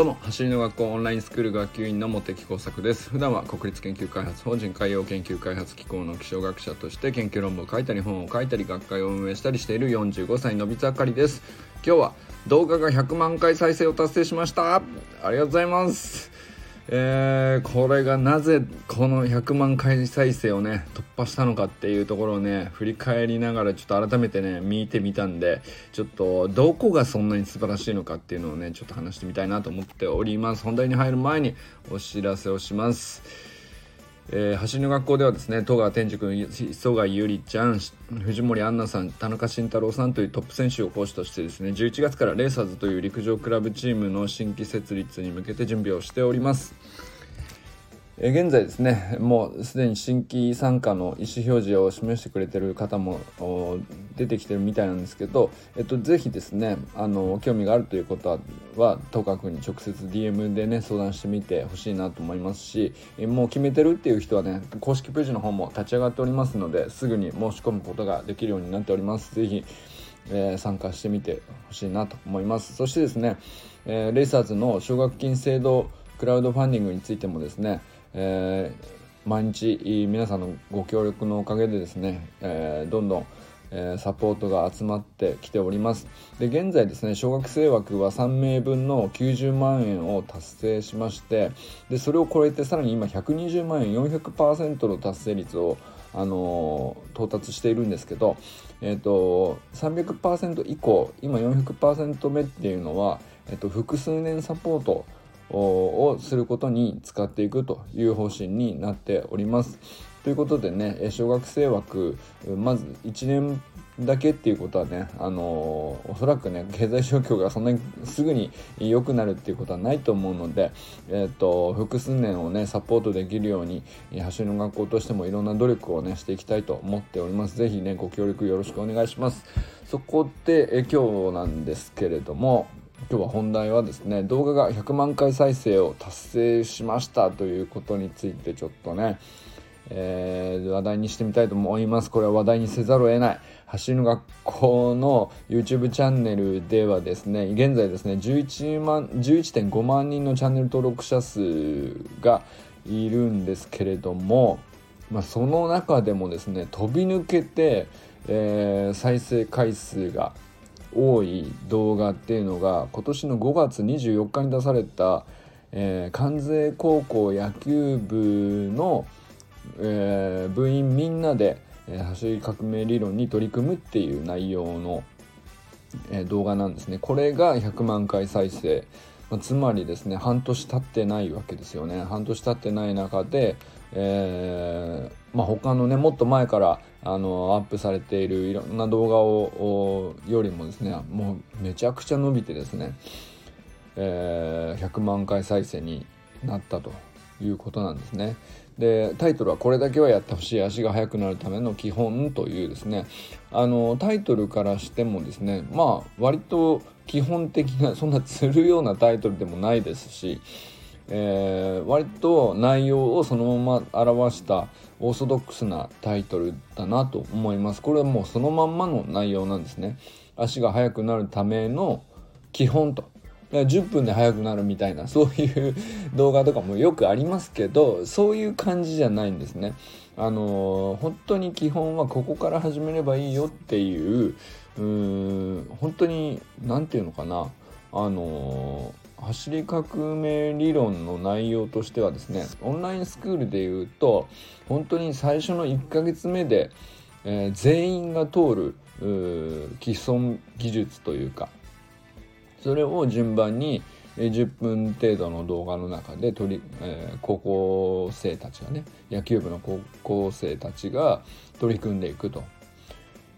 どうも走りの学校オンラインスクール学級委員の茂木耕作です。普段は国立研究開発法人海洋研究開発機構の気象学者として研究論文を書いたり本を書いたり学会を運営したりしている45歳のびつあかりです。今日は動画が100万回再生を達成しました。ありがとうございます。えー、これがなぜこの100万回再生をね突破したのかっていうところをね振り返りながらちょっと改めてね見てみたんでちょっとどこがそんなに素晴らしいのかっていうのをねちょっと話してみたいなと思っております。本題に入る前にお知らせをします。えー、走りの学校ではですね戸川天竺君磯貝ゆりちゃん藤森杏奈さん田中慎太郎さんというトップ選手を講師としてですね11月からレーサーズという陸上クラブチームの新規設立に向けて準備をしております。え現在ですねもうすでに新規参加の意思表示を示してくれてる方も出てきてるみたいなんですけど、えっと、ぜひですねあの興味があるということはとかくに直接 DM でね相談してみてほしいなと思いますしもう決めてるっていう人はね公式ページの方も立ち上がっておりますのですぐに申し込むことができるようになっております。ぜひ、えー、参加してみてほしいなと思います。そしてですね、えー、レイサーズの奨学金制度クラウドファンディングについてもですねえー、毎日皆さんのご協力のおかげでですね、えー、どんどんサポートが集まってきております。で現在ですね小学生枠は3名分の90万円を達成しましてでそれを超えてさらに今120万円400%の達成率をあのー、到達しているんですけど、えーと、300%以降今400%目っていうのは、えーと複数年サポートをすることに使っていくという方針になっております。ということでね小学生枠まず1年だけっていうことはね、あのおそらくね経済状況がそんなにすぐに良くなるっていうことはないと思うので、えーと、複数年をねサポートできるように走りの学校としてもいろんな努力をねしていきたいと思っております。是非ねご協力よろしくお願いします。そこでえ今日なんですけれども今日は本題はですね動画が100万回再生を達成しましたということについてちょっとね、えー、話題にしてみたいと思います。これは話題にせざるを得ない。走りの学校の YouTube チャンネルではですね現在ですね11万11.5万人のチャンネル登録者数がいるんですけれども、まあ、その中でもですね飛び抜けて、えー、再生回数が多い動画っていうのが今年の5月24日に出された、えー、関西高校野球部の、えー、部員みんなで、えー、走り革命理論に取り組むっていう内容の、えー、動画なんですね。これが100万回再生、ま、つまりですね半年経ってないわけですよね。半年経ってない中で、えーまあ、他のねもっと前からあのアップされているいろんな動画をよりもですねもうめちゃくちゃ伸びてですね、えー、100万回再生になったということなんですね。でタイトルは「これだけはやってほしい足が速くなるための基本」というですねあのタイトルからしてもですねまあ割と基本的なそんな釣るようなタイトルでもないですしえー、割と内容をそのまま表したオーソドックスなタイトルだなと思います。これはもうそのまんまの内容なんですね。足が速くなるための基本と。10分で速くなるみたいな そういう動画とかもよくありますけどそういう感じじゃないんですね。あのー、本当に基本はここから始めればいいよっていううーん本当に何て言うのかなあのー走り革命理論の内容としてはですねオンラインスクールでいうと本当に最初の1ヶ月目で、えー、全員が通る既存技術というかそれを順番に10分程度の動画の中で取り、えー、高校生たちがね野球部の高校生たちが取り組んでいくと。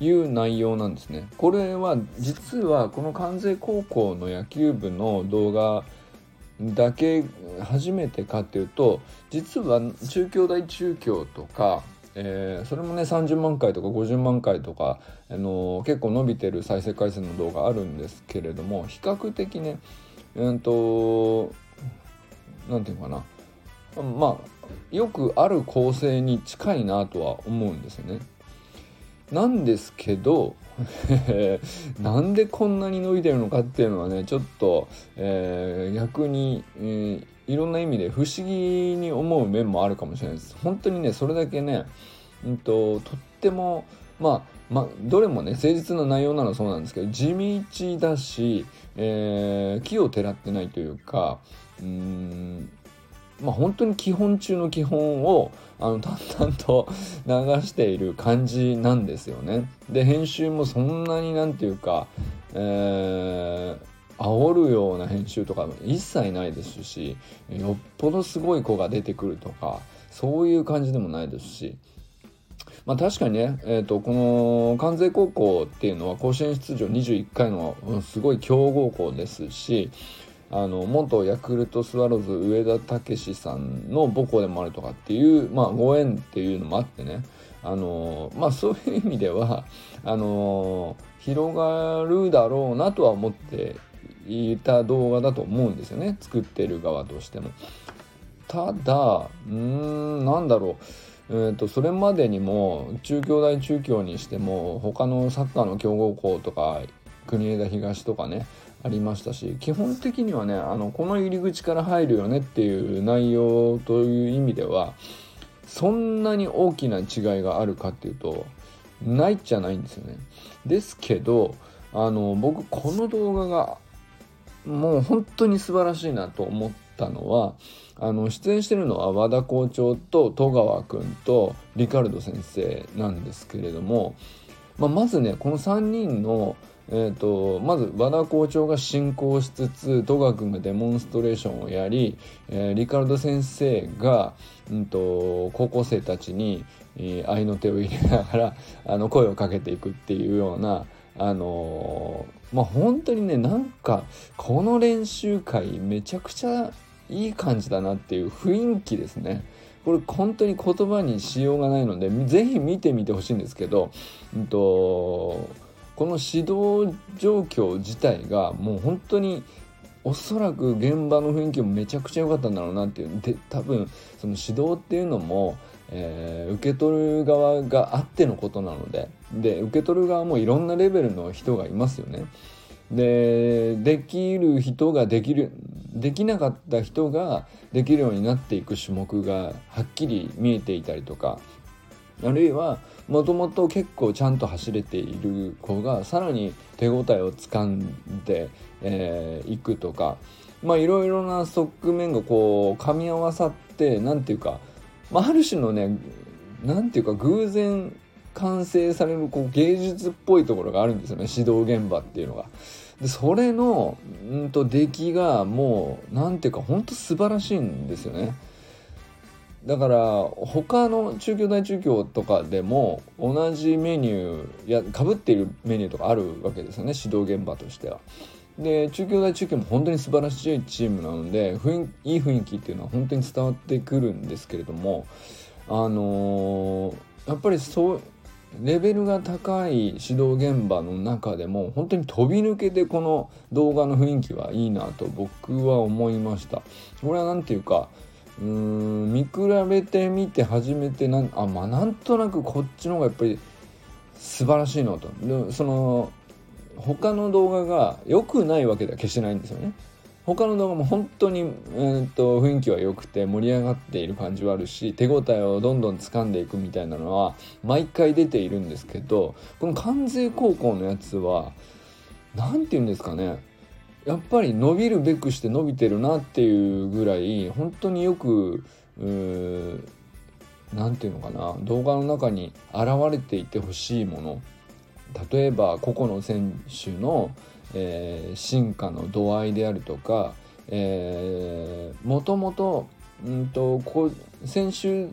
いう内容なんですね。これは実はこの関西高校の野球部の動画だけ初めてかっていうと実は中京大中京とか、えー、それもね30万回とか50万回とか、あのー、結構伸びてる再生回数の動画あるんですけれども比較的ねうんと何て言うかなまあよくある構成に近いなとは思うんですよね。なんですけど なんでこんなに伸びてるのかっていうのはねちょっと、えー、逆に、えー、いろんな意味で不思議に思う面もあるかもしれないです。本当にねそれだけね、うんと、とってもまあまあ、どれもね誠実な内容なのそうなんですけど地道だし、えー、木をてらってないというかうんまあ本当に基本中の基本をあの淡々と 流している感じなんですよね。で編集もそんなになんていうか、えー、煽るような編集とか一切ないですしよっぽどすごい子が出てくるとかそういう感じでもないですし。まあ、確かにね、えーと、この関西高校っていうのは甲子園出場21回のすごい強豪校ですし、あの元ヤクルトスワローズ上田武史さんの母校でもあるとかっていう、まあ、ご縁っていうのもあってね。あのまあそういう意味ではあの広がるだろうなとは思っていた動画だと思うんですよね。作ってる側としても。ただうんなんだろう。えーと、それまでにも中京大中京にしても他のサッカーの強豪校とか国枝東とかねありましたし基本的にはねあのこの入り口から入るよねっていう内容という意味ではそんなに大きな違いがあるかっていうとないじゃないんですよね。ですけどあの僕この動画がもう本当に素晴らしいなと思ったのはあの出演してるのは和田校長と戸川君とリカルド先生なんですけれども、まあ、まずねこの3人のえーと、まず和田校長が進行しつつ戸川君がデモンストレーションをやり、えー、リカルド先生が、うんと、高校生たちに、えー、愛の手を入れながら あの声をかけていくっていうようなあのー、まあ本当にねなんかこの練習会めちゃくちゃいい感じだなっていう雰囲気ですね。これ本当に言葉にしようがないので是非見てみてほしいんですけど、うんとこの指導状況自体がもう本当におそらく現場の雰囲気もめちゃくちゃ良かったんだろうなっていうで多分その指導っていうのも、えー、受け取る側があってのことなのでで受け取る側もいろんなレベルの人がいますよね。でできる人ができるできなかった人ができるようになっていく種目がはっきり見えていたりとかあるいはもともと結構ちゃんと走れている子がさらに手応えをつかんでい、えー、くとかまあいろいろな側面がこう噛み合わさって何て言うか、まあ、ある種のね何て言うか偶然完成されるこう芸術っぽいところがあるんですよね指導現場っていうのが。でそれのんと出来がもう何ていうかほんと素晴らしいんですよね。だから他の中京大中京とかでも同じメニューやかぶっているメニューとかあるわけですよね指導現場としては。で中京大中京も本当に素晴らしいチームなので雰いい雰囲気っていうのは本当に伝わってくるんですけれどもあのー、やっぱりそうレベルが高い指導現場の中でも本当に飛び抜けてこの動画の雰囲気はいいなと僕は思いました。これは何ていうかうん見比べてみて初めてなんあまあなんとなくこっちの方がやっぱり素晴らしいのとでその他の動画が良くないわけでは決してないんですよね。他の動画も本当に、えーと、雰囲気は良くて盛り上がっている感じはあるし手応えをどんどん掴んでいくみたいなのは毎回出ているんですけどこの関西高校のやつは何て言うんですかねやっぱり伸びるべくして伸びてるなっていうぐらい本当によく何て言うのかな動画の中に現れていてほしいもの。例えば個々の選手の、えー、進化の度合いであるとか、えー、もともとんと選手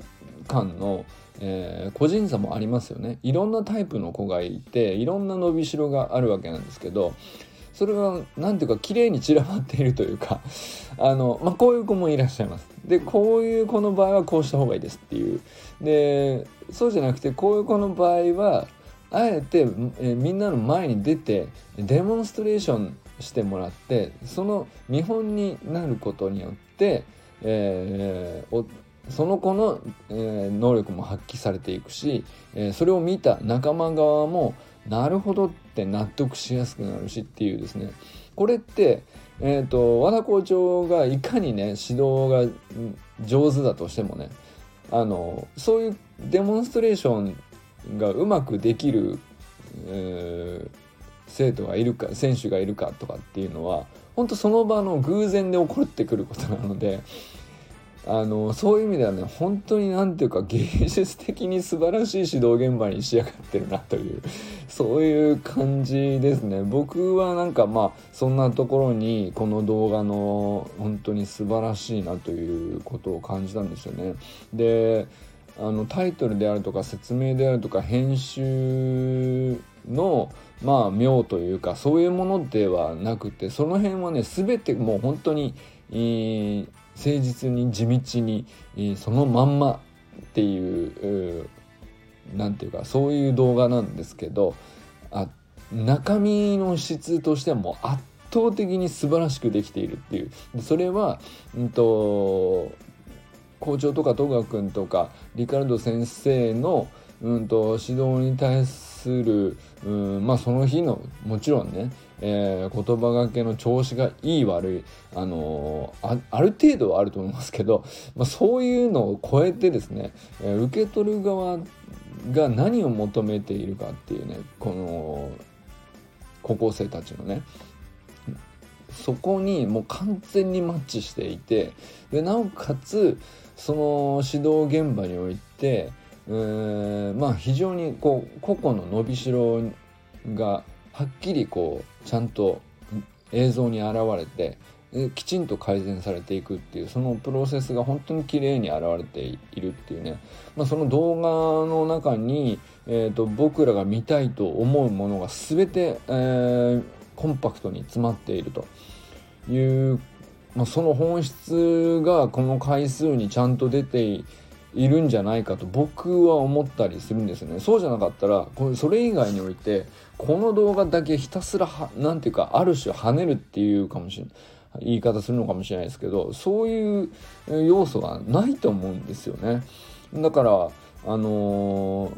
間の、えー、個人差もありますよね。いろんなタイプの子がいていろんな伸びしろがあるわけなんですけどそれが何ていうか綺麗に散らばっているというか あの、まあ、こういう子もいらっしゃいます。でこういう子の場合はこうした方がいいですっていうでそうじゃなくてこういう子の場合はあえて、えみんなの前に出てデモンストレーションしてもらってその見本になることによって、えー、その子の、えー、能力も発揮されていくし、えー、それを見た仲間側もなるほどって納得しやすくなるしっていうですね。これって、えーと、和田校長がいかにね指導が上手だとしてもねあのそういうデモンストレーションがうまくできる、えー、生徒がいるか選手がいるかとかっていうのは本当その場の偶然で起こってくることなのであのそういう意味ではね本当に何ていうか芸術的に素晴らしい指導現場に仕上がってるなという そういう感じですね僕はなんかまあそんなところにこの動画の本当に素晴らしいなということを感じたんですよね。であのタイトルであるとか説明であるとか編集のまあ妙というかそういうものではなくてその辺はね全てもう本当に、えー誠実に地道に、そのまんまっていう何て言うかそういう動画なんですけどあ中身の質としてはもう圧倒的に素晴らしくできているっていう。それは、うんと、校長とか戸川君とかリカルド先生の、うんと指導に対する、するうん、まあその日のもちろんねえー、言葉がけの調子がいい悪い、あのー、ある程度はあると思いますけど、まあ、そういうのを超えてですね、えー、受け取る側が何を求めているかっていうねこの高校生たちのねそこにもう完全にマッチしていてでなおかつその指導現場において、まあ非常にこう個々の伸びしろがはっきりこうちゃんと映像に現れてきちんと改善されていくっていうそのプロセスが本当に綺麗に現れているっていうね、まあ、その動画の中に、えーと、僕らが見たいと思うものが全て、えー、コンパクトに詰まっているという、まあ、その本質がこの回数にちゃんと出ていいるんじゃないかと僕は思ったりするんですね。そうじゃなかったらこれそれ以外においてこの動画だけひたすら何ていうかある種跳ねるっていうかもしれない言い方するのかもしれないですけどそういう要素はないと思うんですよね。だからあの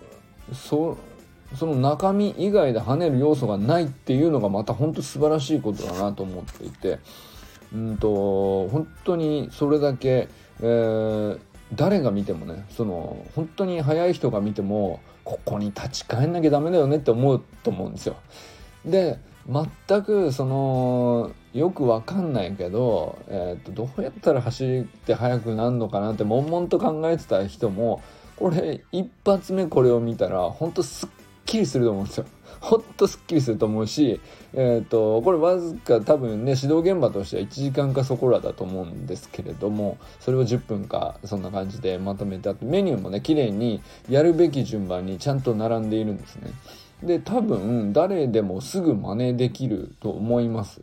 ー、そその中身以外で跳ねる要素がないっていうのがまた本当素晴らしいことだなと思っていて。うんと本当にそれだけ、えー、誰が見てもねその本当に速い人が見てもここに立ち返んなきゃダメだよねって思うと思うんですよ。で全くそのよくわかんないけど、えーと、どうやったら走って速くなるのかなって悶々と考えてた人もこれ一発目これを見たら本当すっきりすると思うんですよ。ほんとすっきりすると思うし、えーと、これわずか多分ね指導現場としては1時間かそこらだと思うんですけれどもそれを10分かそんな感じでまとめてあってメニューもね綺麗にやるべき順番にちゃんと並んでいるんですね。で多分誰でもすぐ真似できると思います。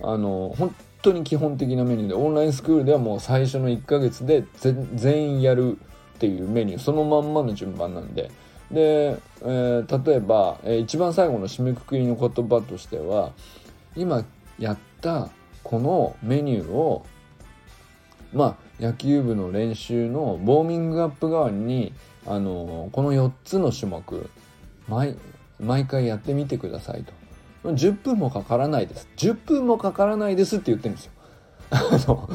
あの本当に基本的なメニューでオンラインスクールではもう最初の1ヶ月で全員やるっていうメニューそのまんまの順番なんで。で、えー、例えば、えー、一番最後の締めくくりの言葉としては今やったこのメニューをまあ野球部の練習のウォーミングアップ代わりに、あのー、この4つの種目毎毎回やってみてくださいと10分もかからないです10分もかからないですって言ってるんですよ。あの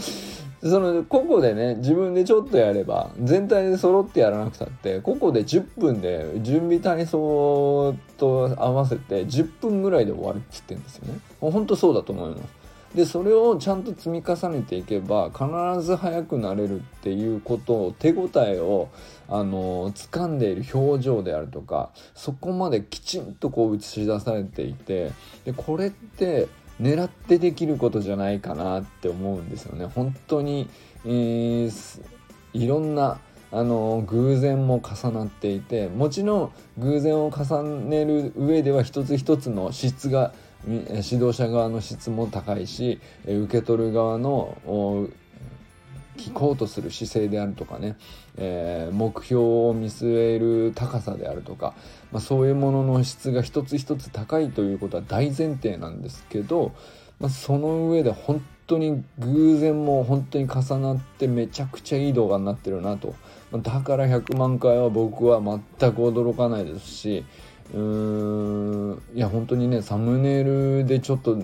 その個々でね自分でちょっとやれば全体で揃ってやらなくたって個々で10分で準備体操と合わせて10分ぐらいで終わるって言ってるんですよね。本当そうだと思います。でそれをちゃんと積み重ねていけば必ず速くなれるっていうことを手応えをあの掴んでいる表情であるとかそこまできちんとこう映し出されていてでこれって狙ってできることじゃないかなって思うんですよね。本当に、えー、いろんなあの偶然も重なっていてもちろん偶然を重ねる上では一つ一つの質が指導者側の質も高いし受け取る側の聞こうとする姿勢であるとかね、えー、目標を見据える高さであるとか、まあ、そういうものの質が一つ一つ高いということは大前提なんですけど、まあ、その上で本当に偶然も本当に重なってめちゃくちゃいい動画になってるなと。だから100万回は僕は全く驚かないですし、うーんいや本当にねサムネイルでちょっと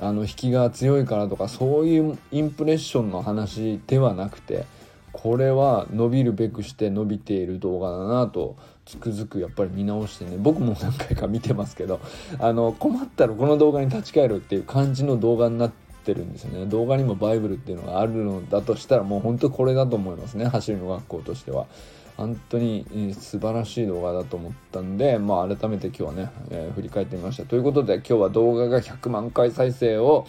あの引きが強いからとかそういうインプレッションの話ではなくてこれは伸びるべくして伸びている動画だなとつくづくやっぱり見直してね。僕も何回か見てますけどあの困ったらこの動画に立ち返るっていう感じの動画になってるんですよね。動画にもバイブルっていうのがあるのだとしたらもう本当これだと思いますね。走りの学校としては。本当に素晴らしい動画だと思ったんで、まあ、改めて今日はね、えー、振り返ってみました。ということで今日は動画が100万回再生を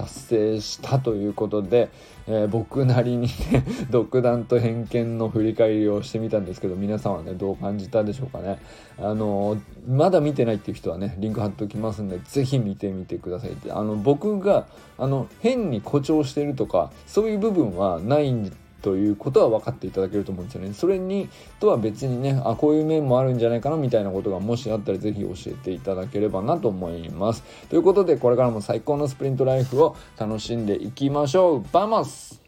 達成したということで、えー、僕なりにね 独断と偏見の振り返りをしてみたんですけど皆さんはねどう感じたでしょうかねあのまだ見てないっていう人はねリンク貼っておきますんで是非見てみてくださいってあの僕があの変に誇張してるとかそういう部分はないんでということは分かっていただけると思うんですよね。それとは別にねあこういう面もあるんじゃないかなみたいなことがもしあったら是非教えていただければなと思います。ということでこれからも最高のスプリントライフを楽しんでいきましょう。バモス